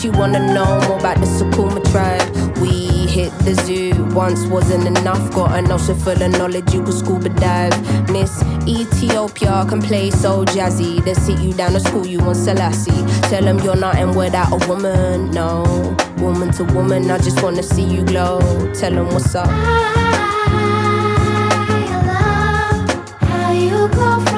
she wanna know more about the Sukuma tribe. We hit the zoo once wasn't enough. Got an ocean full of knowledge, you could scuba dive. Miss Ethiopia can play so jazzy. They sit you down to school, you on Selassie. Tell them you're nothing without a woman, no. Woman to woman, I just wanna see you glow. Tell them what's up. How you go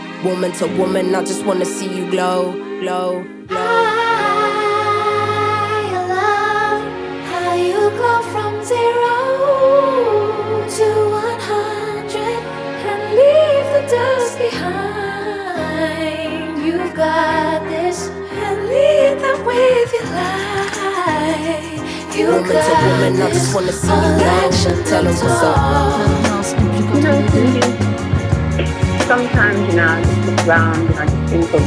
Woman to woman, I just wanna see you glow, glow, glow. I love how you go from zero to one hundred and leave the dust behind. You've got this and lead them with your life. You Woman to got woman, I just wanna see you all glow. action Tell 'em what's up. Sometimes, you know, I just look around and I just think of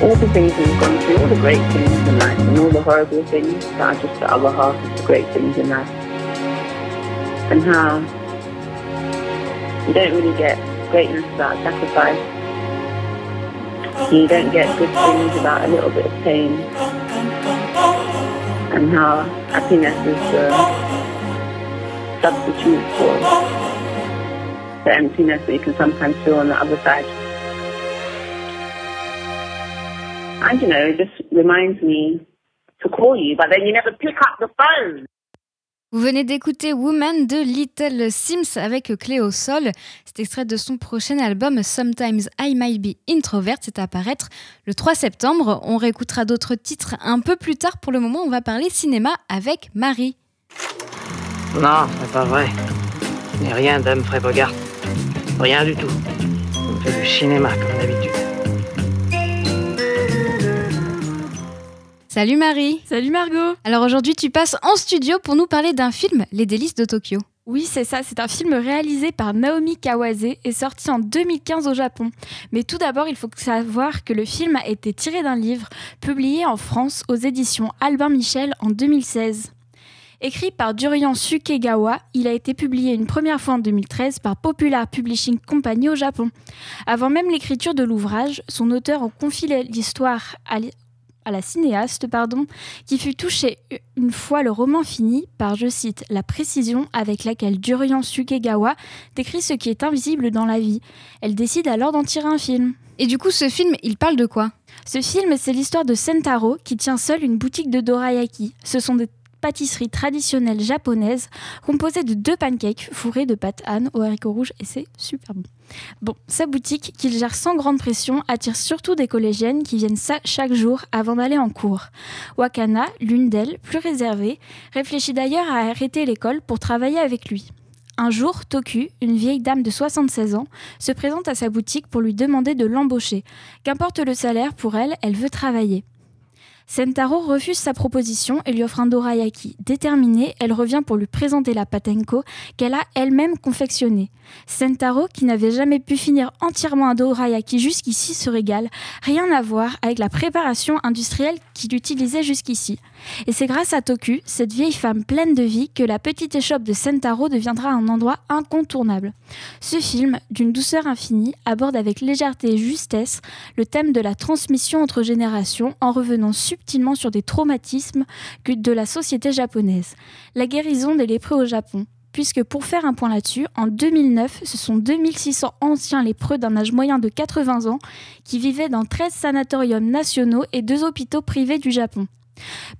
all the things we've gone through, all the great things in life, and all the horrible things that are just the other half of the great things in life. And how you don't really get greatness without sacrifice. And You don't get good things without a little bit of pain. And how happiness is the substitute for the emptiness that you can sometimes feel on the other side. And you know, it just reminds me to call you, but then you never pick up the phone. Vous venez d'écouter Woman de Little Sims avec Cléo Sol. C'est extrait de son prochain album Sometimes I Might Be Introvert. C'est à paraître le 3 septembre. On réécoutera d'autres titres un peu plus tard. Pour le moment, on va parler cinéma avec Marie. Non, c'est pas vrai. Je n'ai rien d'Humphrey Bogart. Rien du tout. On fait du cinéma comme d'habitude. Salut Marie Salut Margot Alors aujourd'hui, tu passes en studio pour nous parler d'un film, Les délices de Tokyo. Oui, c'est ça, c'est un film réalisé par Naomi Kawase et sorti en 2015 au Japon. Mais tout d'abord, il faut savoir que le film a été tiré d'un livre publié en France aux éditions Albin Michel en 2016. Écrit par Durian Sukegawa, il a été publié une première fois en 2013 par Popular Publishing Company au Japon. Avant même l'écriture de l'ouvrage, son auteur a confié l'histoire à la cinéaste, pardon, qui fut touchée une fois le roman fini par, je cite, la précision avec laquelle Durian Sukegawa décrit ce qui est invisible dans la vie. Elle décide alors d'en tirer un film. Et du coup, ce film, il parle de quoi? Ce film, c'est l'histoire de Sentaro qui tient seul une boutique de dorayaki. Ce sont des pâtisseries traditionnelles japonaises composées de deux pancakes fourrés de pâte Anne aux haricots rouges et c'est super bon. Bon, sa boutique, qu'il gère sans grande pression, attire surtout des collégiennes qui viennent ça chaque jour avant d'aller en cours. Wakana, l'une d'elles, plus réservée, réfléchit d'ailleurs à arrêter l'école pour travailler avec lui. Un jour, Toku, une vieille dame de 76 ans, se présente à sa boutique pour lui demander de l'embaucher. Qu'importe le salaire, pour elle, elle veut travailler. Sentaro refuse sa proposition et lui offre un dorayaki. Déterminée, elle revient pour lui présenter la patenko qu'elle a elle-même confectionnée. Sentaro, qui n'avait jamais pu finir entièrement un dorayaki jusqu'ici, se régale. Rien à voir avec la préparation industrielle qu'il utilisait jusqu'ici. Et c'est grâce à Toku, cette vieille femme pleine de vie, que la petite échoppe de Sentaro deviendra un endroit incontournable. Ce film, d'une douceur infinie, aborde avec légèreté et justesse le thème de la transmission entre générations en revenant subtilement sur des traumatismes de la société japonaise. La guérison des lépreux au Japon. Puisque pour faire un point là-dessus, en 2009, ce sont 2600 anciens lépreux d'un âge moyen de 80 ans qui vivaient dans 13 sanatoriums nationaux et deux hôpitaux privés du Japon.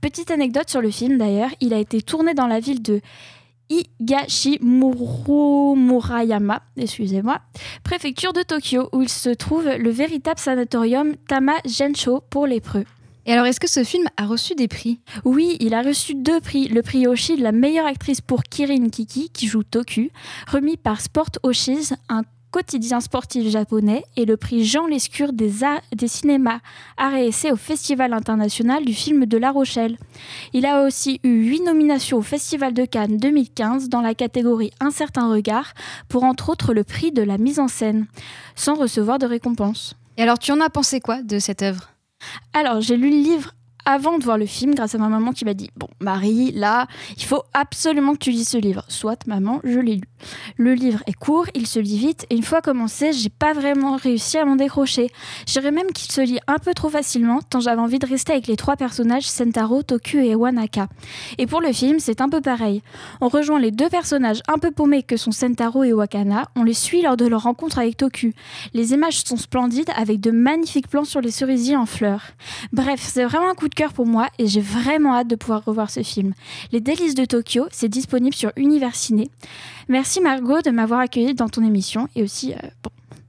Petite anecdote sur le film d'ailleurs, il a été tourné dans la ville de Higashimurayama, excusez-moi, préfecture de Tokyo, où il se trouve le véritable sanatorium Tama Gensho pour lépreux. Et alors, est-ce que ce film a reçu des prix? Oui, il a reçu deux prix. Le prix Oshi de la meilleure actrice pour Kirin Kiki, qui joue Toku, remis par Sport Oshis, un quotidien sportif japonais, et le prix Jean Lescure des, arts- des cinémas arts et essais au Festival international du film de La Rochelle. Il a aussi eu huit nominations au Festival de Cannes 2015 dans la catégorie Un certain regard, pour entre autres le prix de la mise en scène, sans recevoir de récompense. Et alors, tu en as pensé quoi de cette œuvre? Alors, j'ai lu le livre avant de voir le film grâce à ma maman qui m'a dit Bon, Marie, là, il faut absolument que tu lises ce livre. Soit, maman, je l'ai lu. Le livre est court, il se lit vite, et une fois commencé, j'ai pas vraiment réussi à m'en décrocher. Je dirais même qu'il se lit un peu trop facilement, tant j'avais envie de rester avec les trois personnages Sentaro, Toku et Wanaka. Et pour le film, c'est un peu pareil. On rejoint les deux personnages un peu paumés que sont Sentaro et Wakana, on les suit lors de leur rencontre avec Toku. Les images sont splendides avec de magnifiques plans sur les cerisiers en fleurs. Bref, c'est vraiment un coup de cœur pour moi et j'ai vraiment hâte de pouvoir revoir ce film. Les délices de Tokyo, c'est disponible sur Univers Ciné. Merci Margot de m'avoir accueilli dans ton émission et aussi euh,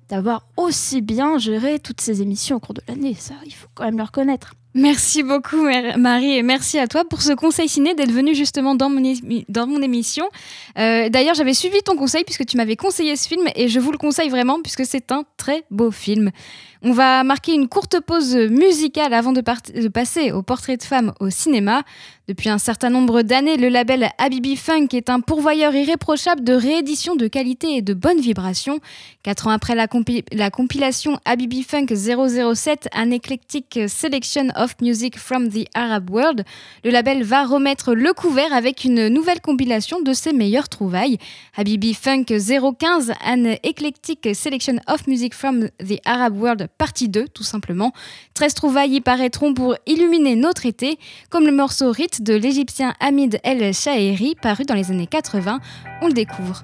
d'avoir aussi bien géré toutes ces émissions au cours de l'année. Ça, il faut quand même le reconnaître. Merci beaucoup Mar- Marie et merci à toi pour ce conseil ciné d'être venu justement dans mon, émi- dans mon émission. Euh, D'ailleurs j'avais suivi ton conseil puisque tu m'avais conseillé ce film et je vous le conseille vraiment puisque c'est un très beau film. On va marquer une courte pause musicale avant de, passer au portrait de femme au cinéma. Depuis un certain nombre d'années, le label Habibi Funk est un pourvoyeur irréprochable de rééditions de qualité et de bonnes vibrations. Quatre ans après la compilation Habibi Funk 007, an eclectic selection of music from the Arab world, le label va remettre le couvert avec une nouvelle compilation de ses meilleures trouvailles. Habibi Funk 015, an eclectic selection of music from the Arab world, partie 2, tout simplement. 13 trouvailles y paraîtront pour illuminer notre été, comme le morceau Rite de l'égyptien Hamid El Shaheri, paru dans les années 80. On le découvre.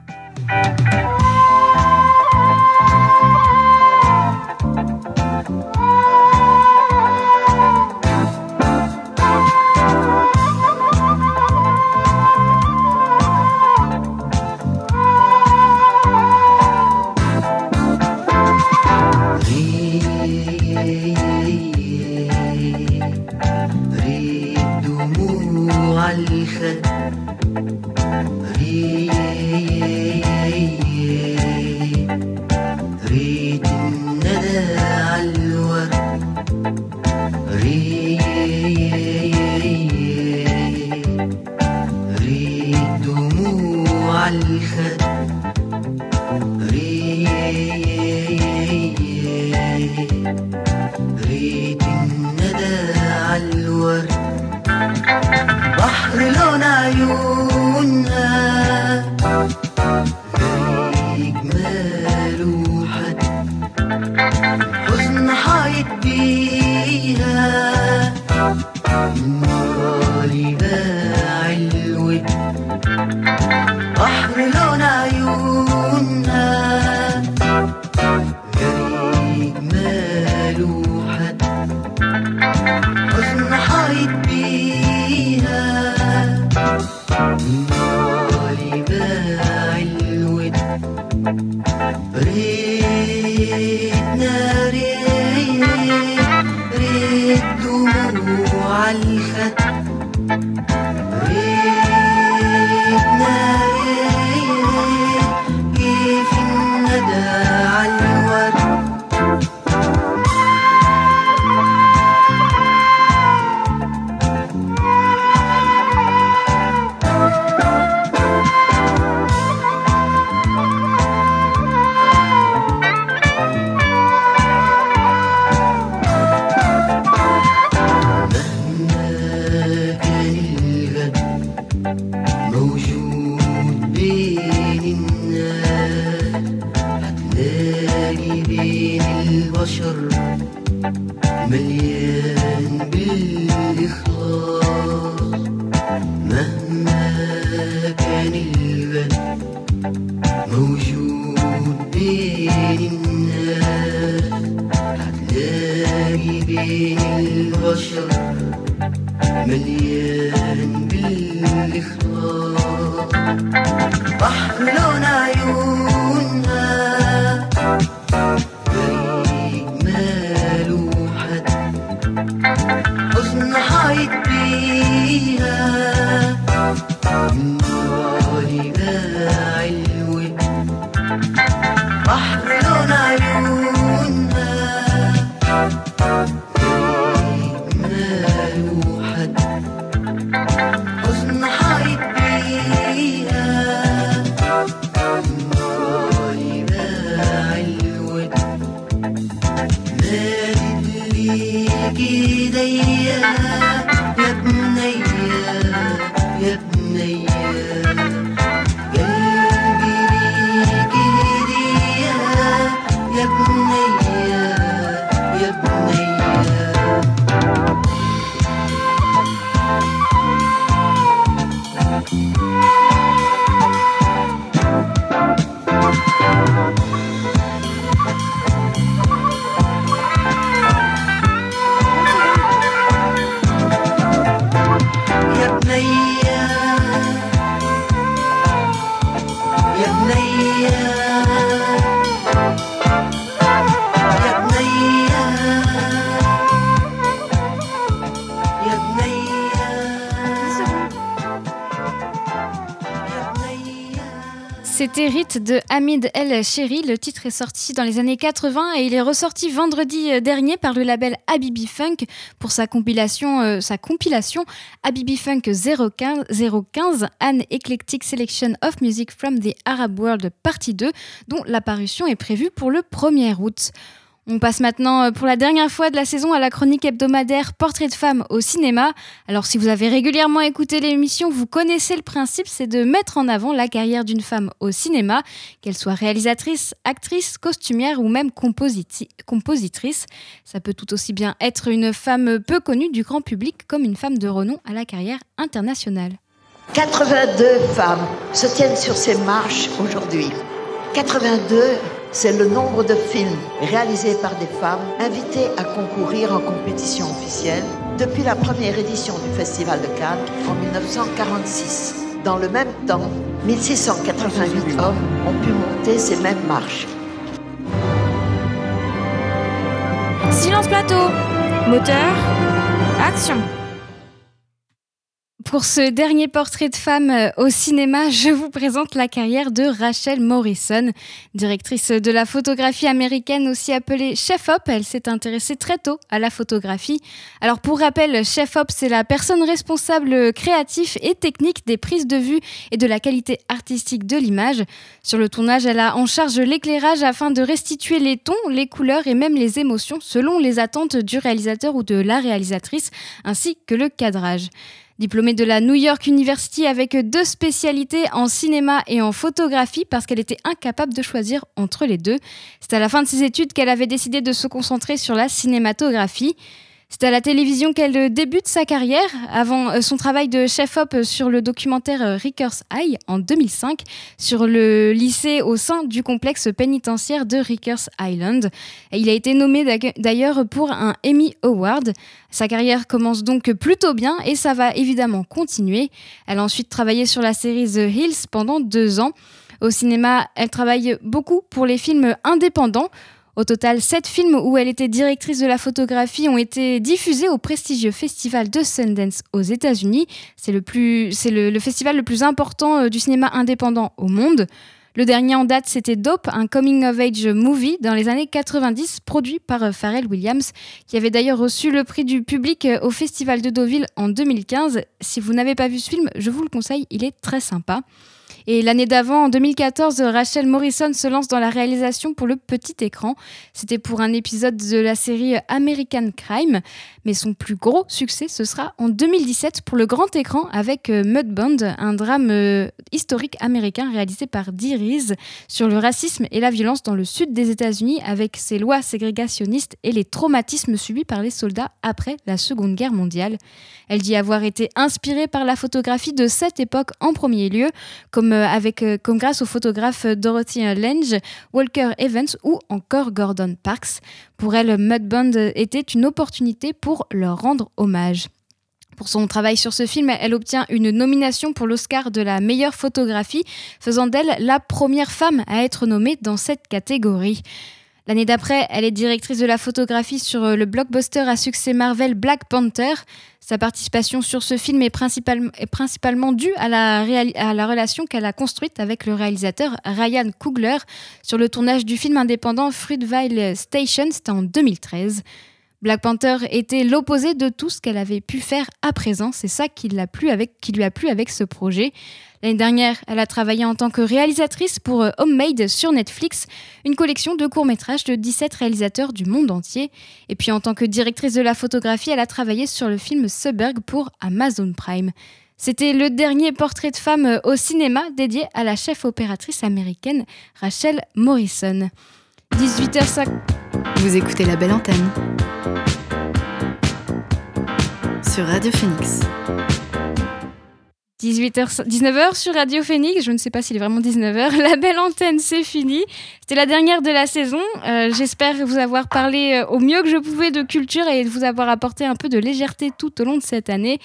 بحر لون عيونها غريب ماله حد حزن حايط بيها. نورالي ايديا De Hamid El Chéri. Le titre est sorti dans les années 80 et il est ressorti vendredi euh, dernier par le label Habibi Funk pour sa compilation, euh, sa compilation Habibi Funk 015, 015 An Eclectic Selection of Music from the Arab World Partie 2, dont la parution est prévue pour le 1er août. On passe maintenant euh, pour la dernière fois de la saison à la chronique hebdomadaire Portrait de femme au cinéma. Alors si vous avez régulièrement écouté l'émission, vous connaissez le principe, c'est de mettre en avant la carrière d'une femme au cinéma, qu'elle soit réalisatrice, actrice, costumière ou même compositrice. Ça peut tout aussi bien être une femme peu connue du grand public comme une femme de renom à la carrière internationale. 82 femmes se tiennent sur ces marches aujourd'hui. 82, c'est le nombre de films réalisés par des femmes invitées à concourir en compétition officielle depuis la première édition du Festival de Cannes en 1946. Dans le même temps, 1688 hommes ont pu monter ces mêmes marches. Silence plateau. Moteur. Action. Pour ce dernier portrait de femme euh, au cinéma, je vous présente la carrière de Rachel Morrison, directrice de la photographie américaine aussi appelée Chef Op. Elle s'est intéressée très tôt à la photographie. Alors pour rappel, Chef Op, c'est la personne responsable créatif et technique des prises de vue et de la qualité artistique de l'image. Sur le tournage, elle a en charge l'éclairage afin de restituer les tons, les couleurs et même les émotions selon les attentes du réalisateur ou de la réalisatrice, ainsi que le cadrage. Diplômée de la New York University avec deux spécialités en cinéma et en photographie parce qu'elle était incapable de choisir entre les deux. C'est à la fin de ses études qu'elle avait décidé de se concentrer sur la cinématographie. C'est à la télévision qu'elle débute sa carrière, avant euh, son travail de chef-op sur le documentaire Rikers High en 2005, sur le lycée au sein du complexe pénitentiaire de Rikers Island. Il a été nommé d'ailleurs pour un Emmy Award. Sa carrière commence donc plutôt bien et ça va évidemment continuer. Elle a ensuite travaillé sur la série The Hills pendant deux ans. Au cinéma, elle travaille beaucoup pour les films indépendants. Au total, sept films où elle était directrice de la photographie ont été diffusés au prestigieux festival de Sundance aux États-Unis. C'est le, le, festival le plus important euh, du cinéma indépendant au monde. Le dernier en date, c'était Dope, un coming of age movie dans les années 90, produit par euh, Pharrell Williams, qui avait d'ailleurs reçu le prix du public euh, au Festival de Deauville en 2015. Si vous n'avez pas vu ce film, je vous le conseille, il est très sympa. Et l'année d'avant, en 2014, Rachel Morrison se lance dans la réalisation pour le petit écran. C'était pour un épisode de la série American Crime. Mais son plus gros succès, ce sera en 2017 pour le grand écran avec euh, Mudbound, un drame euh, historique américain réalisé par Dee Reese sur le racisme et la violence dans le sud des États-Unis avec ses lois ségrégationnistes et les traumatismes subis par les soldats après la Seconde Guerre mondiale. Elle dit avoir été inspirée par la photographie de cette époque en premier lieu, comme, euh, avec, euh, comme grâce aux photographes Dorothy Lange, Walker Evans ou encore Gordon Parks. Pour elle, Mudbound était une opportunité pour leur rendre hommage. Pour son travail sur ce film, elle obtient une nomination pour l'Oscar de la meilleure photographie, faisant d'elle la première femme à être nommée dans cette catégorie. L'année d'après, elle est directrice de la photographie sur euh, le blockbuster à succès Marvel Black Panther. Sa participation sur ce film est, principalement, due à la, relation qu'elle a construite avec le réalisateur Ryan Coogler sur le tournage du film indépendant Fruitvale Station, en 2013. Black Panther était l'opposé de tout ce qu'elle avait pu faire à présent. C'est ça qui, lui a plu avec ce projet. L'année dernière, elle a travaillé en tant que réalisatrice pour euh, Homemade sur Netflix, une collection de courts-métrages de 17 réalisateurs du monde entier. Et puis en tant que directrice de la photographie, elle a travaillé sur le film Suburb pour Amazon Prime. C'était le dernier portrait de femme euh, au cinéma dédié à la chef opératrice américaine Rachel Morrison. 18h50. Vous écoutez la belle antenne sur Radio Phoenix. 18h, 19h sur Radio Phoenix, je ne sais pas s'il est vraiment 19h. La belle antenne, c'est fini. C'était la dernière de la saison. Euh, J'espère vous avoir parlé euh, au mieux que je pouvais de culture et vous avoir apporté un peu de légèreté tout au long de cette année.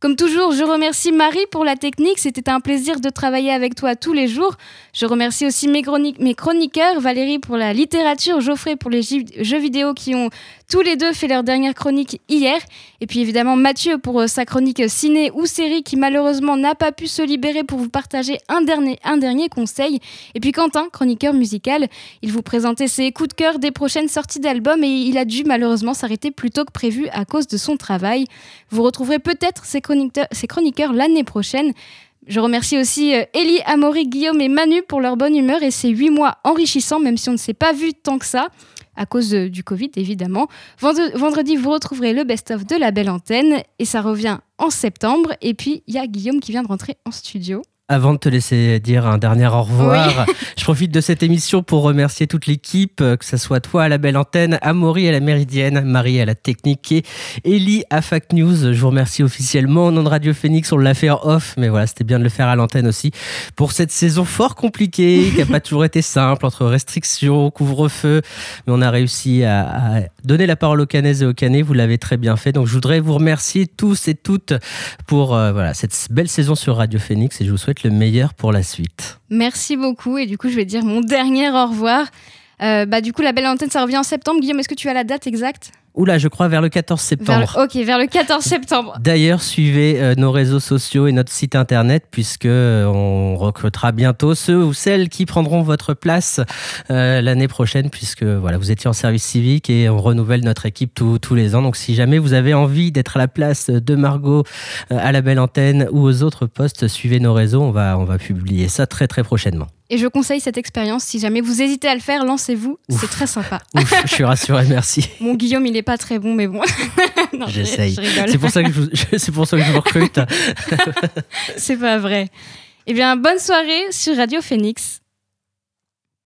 Comme toujours, je remercie Marie pour la technique. C'était un plaisir de travailler avec toi tous les jours. Je remercie aussi mes, chroni- mes chroniqueurs, Valérie pour la littérature, Geoffrey pour les jeux vidéo qui ont tous les deux fait leur dernière chronique hier. Et puis évidemment Mathieu pour euh, sa chronique ciné ou série qui malheureusement n'a pas pu se libérer pour vous partager un dernier, conseil. Et puis Quentin, chroniqueur musical, il vous présentait ses coups de cœur des prochaines sorties d'albums et il a dû malheureusement s'arrêter plus tôt que prévu à cause de son travail. Vous retrouverez peut-être ces chroniqueurs, chroniqueurs l'année prochaine. Je remercie aussi euh, Ellie, Amaury, Guillaume et Manu pour leur bonne humeur et ces huit mois enrichissants, même si on ne s'est pas vu tant que ça, à cause euh, du Covid évidemment. Vendredi, vous retrouverez le best-of de la belle antenne et ça revient en septembre. Et puis, il y a Guillaume qui vient de rentrer en studio. Avant de te laisser dire un dernier au revoir, je profite de cette émission pour remercier toute l'équipe, euh, que ce soit toi à la belle antenne, Amaury à la méridienne, Marie à la technique et Ellie à Fact News. Je vous remercie officiellement au nom de Radio Phoenix. On l'a fait en off, mais voilà, c'était bien de le faire à l'antenne aussi pour cette saison fort compliquée, qui n'a pas toujours été simple entre restrictions, couvre-feu, mais on a réussi à, à donner la parole aux Canaises et aux Canets. Vous l'avez très bien fait. Donc je voudrais vous remercier tous et toutes pour euh, voilà, cette belle saison sur Radio Phoenix et je vous souhaite le meilleur pour la suite. Merci beaucoup. Et du coup, je vais dire mon dernier au revoir. Euh, bah, du coup, la belle antenne, ça revient en septembre. Guillaume, est-ce que tu as la date exacte? Oula, je crois vers le 14 Vers le- septembre. Ok, vers le 14 septembre. D'ailleurs, suivez euh, nos réseaux sociaux et notre site internet puisque euh, on recrutera bientôt ceux ou celles qui prendront votre place euh, l'année prochaine puisque voilà, vous étiez en service civique et on renouvelle notre équipe tous- tous les ans. Donc si jamais vous avez envie d'être à la place de Margot euh, à la belle antenne ou aux autres postes, suivez nos réseaux, on va on va publier ça très très prochainement. Et je conseille cette expérience. Si jamais vous hésitez à le faire, lancez-vous. C'est très sympa. Ouf, je suis rassuré, merci. Mon Guillaume, il est pas très bon, mais bon. J'essaye. je rigole. C'est pour ça que je, vous- c'est pour ça que je vous recrute. C'est pas vrai. Eh bien, bonne soirée sur Radio Phoenix.